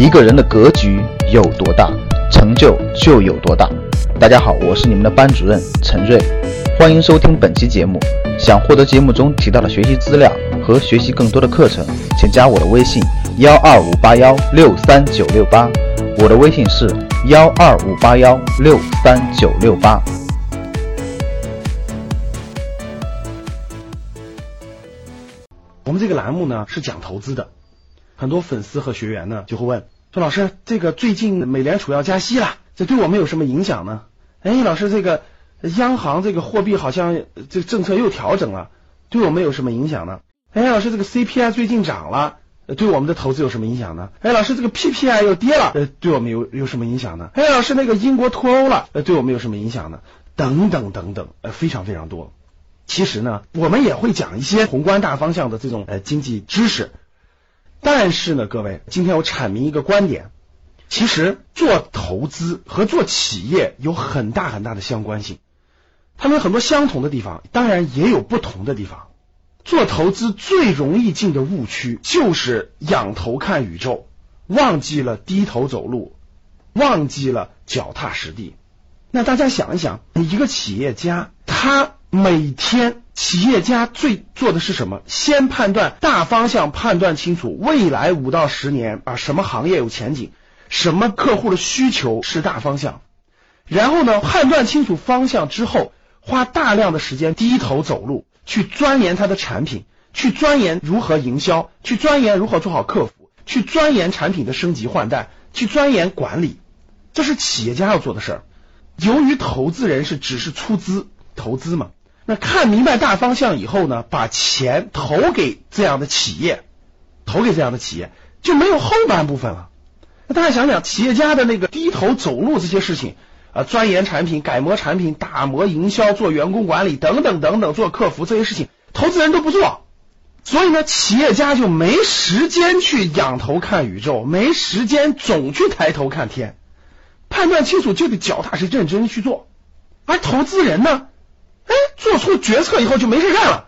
一个人的格局有多大，成就就有多大。大家好，我是你们的班主任陈瑞，欢迎收听本期节目。想获得节目中提到的学习资料和学习更多的课程，请加我的微信幺二五八幺六三九六八。我的微信是幺二五八幺六三九六八。我们这个栏目呢是讲投资的，很多粉丝和学员呢就会问说：“老师，这个最近美联储要加息了，这对我们有什么影响呢？”哎，老师，这个央行这个货币好像这个政策又调整了，对我们有什么影响呢？哎，老师，这个 CPI 最近涨了，对我们的投资有什么影响呢？哎，老师，这个 PPI 又跌了，呃，对我们有有什么影响呢？哎，老师，那个英国脱欧了，呃，对我们有什么影响呢？等等等等，呃，非常非常多。其实呢，我们也会讲一些宏观大方向的这种呃经济知识，但是呢，各位，今天我阐明一个观点。其实做投资和做企业有很大很大的相关性，他们很多相同的地方，当然也有不同的地方。做投资最容易进的误区就是仰头看宇宙，忘记了低头走路，忘记了脚踏实地。那大家想一想，你一个企业家，他每天企业家最做的是什么？先判断大方向，判断清楚未来五到十年啊，什么行业有前景。什么客户的需求是大方向，然后呢，判断清楚方向之后，花大量的时间低头走路，去钻研他的产品，去钻研如何营销，去钻研如何做好客服，去钻研产品的升级换代，去钻研管理，这是企业家要做的事儿。由于投资人是只是出资投资嘛，那看明白大方向以后呢，把钱投给这样的企业，投给这样的企业，就没有后半部分了。那大家想想，企业家的那个低头走路这些事情啊，钻研产品、改模产品、打磨营销、做员工管理等等等等，做客服这些事情，投资人都不做，所以呢，企业家就没时间去仰头看宇宙，没时间总去抬头看天，判断清楚就得脚踏实地、认真去做。而投资人呢，做出决策以后就没事干了，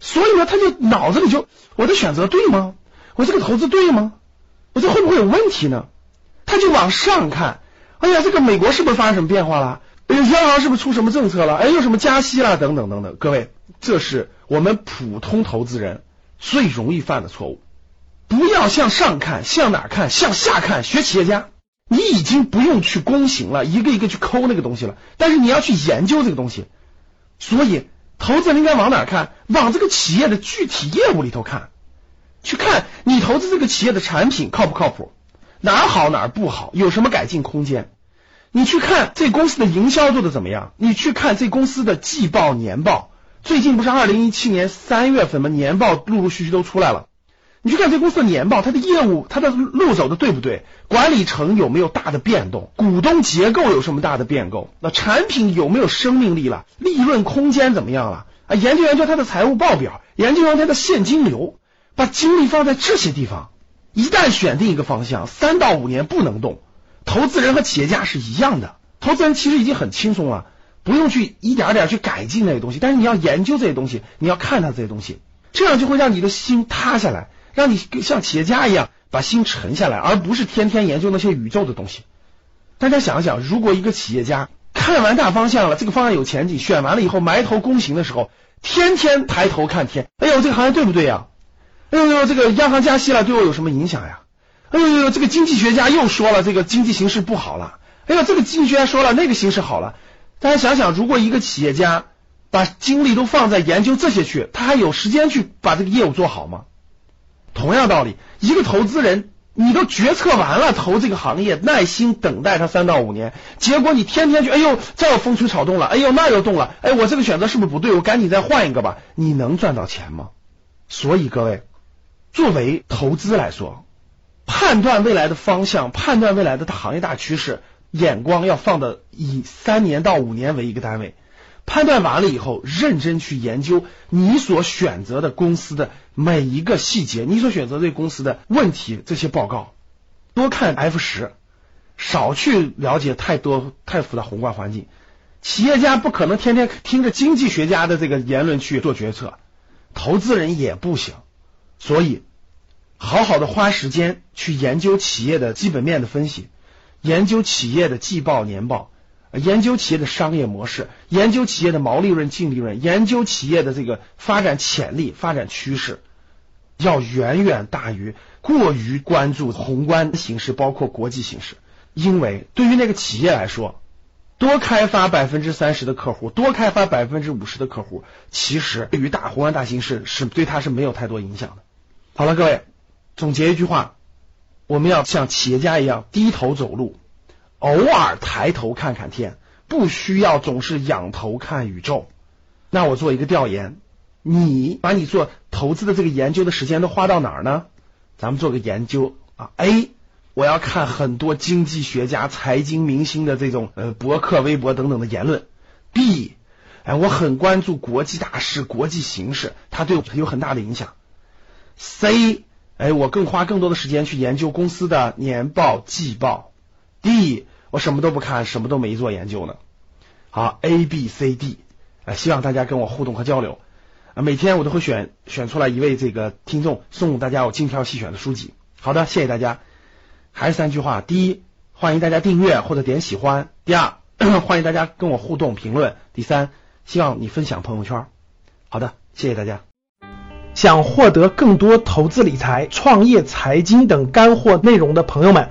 所以呢，他就脑子里就我的选择对吗？我这个投资对吗？我这会不会有问题呢？他就往上看，哎呀，这个美国是不是发生什么变化了？哎呀，央行是不是出什么政策了？哎，又什么加息了？等等等等。各位，这是我们普通投资人最容易犯的错误。不要向上看，向哪看？向下看。学企业家，你已经不用去躬行了，一个一个去抠那个东西了，但是你要去研究这个东西。所以，投资人应该往哪看？往这个企业的具体业务里头看，去看你投资这个企业的产品靠不靠谱。哪好哪不好，有什么改进空间？你去看这公司的营销做的怎么样？你去看这公司的季报、年报，最近不是二零一七年三月份吗？年报陆陆续续都出来了。你去看这公司的年报，它的业务、它的路走的对不对？管理层有没有大的变动？股东结构有什么大的变动？那产品有没有生命力了？利润空间怎么样了？啊，研究研究它的财务报表，研究研究它的现金流，把精力放在这些地方。一旦选定一个方向，三到五年不能动。投资人和企业家是一样的，投资人其实已经很轻松了，不用去一点点去改进那些东西。但是你要研究这些东西，你要看它这些东西，这样就会让你的心塌下来，让你像企业家一样把心沉下来，而不是天天研究那些宇宙的东西。大家想想，如果一个企业家看完大方向了，这个方向有前景，选完了以后埋头躬行的时候，天天抬头看天，哎呦，这个行业对不对呀？哎呦呦，这个央行加息了，对我有什么影响呀？哎呦呦，这个经济学家又说了，这个经济形势不好了。哎呦，这个经济学家说了，那个形势好了。大家想想，如果一个企业家把精力都放在研究这些去，他还有时间去把这个业务做好吗？同样道理，一个投资人，你都决策完了投这个行业，耐心等待他三到五年，结果你天天去，哎呦，这又风吹草动了，哎呦，那又动了，哎，我这个选择是不是不对？我赶紧再换一个吧。你能赚到钱吗？所以各位。作为投资来说，判断未来的方向，判断未来的行业大趋势，眼光要放的以三年到五年为一个单位。判断完了以后，认真去研究你所选择的公司的每一个细节，你所选择这公司的问题这些报告，多看 F 十，少去了解太多太复杂宏观环境。企业家不可能天天听着经济学家的这个言论去做决策，投资人也不行。所以，好好的花时间去研究企业的基本面的分析，研究企业的季报年报，研究企业的商业模式，研究企业的毛利润、净利润，研究企业的这个发展潜力、发展趋势，要远远大于过于关注宏观形势，包括国际形势。因为对于那个企业来说，多开发百分之三十的客户，多开发百分之五十的客户，其实对于大宏观大形势是对它是没有太多影响的。好了，各位，总结一句话，我们要像企业家一样低头走路，偶尔抬头看看天，不需要总是仰头看宇宙。那我做一个调研，你把你做投资的这个研究的时间都花到哪儿呢？咱们做个研究啊，A。我要看很多经济学家、财经明星的这种呃博客、微博等等的言论。B，哎，我很关注国际大事、国际形势，它对我有很大的影响。C，哎，我更花更多的时间去研究公司的年报、季报。D，我什么都不看，什么都没做研究呢。好，A、B、C、D，呃，希望大家跟我互动和交流。啊，每天我都会选选出来一位这个听众，送大家我精挑细选的书籍。好的，谢谢大家。还是三句话：第一，欢迎大家订阅或者点喜欢；第二，欢迎大家跟我互动评论；第三，希望你分享朋友圈。好的，谢谢大家。想获得更多投资理财、创业财经等干货内容的朋友们，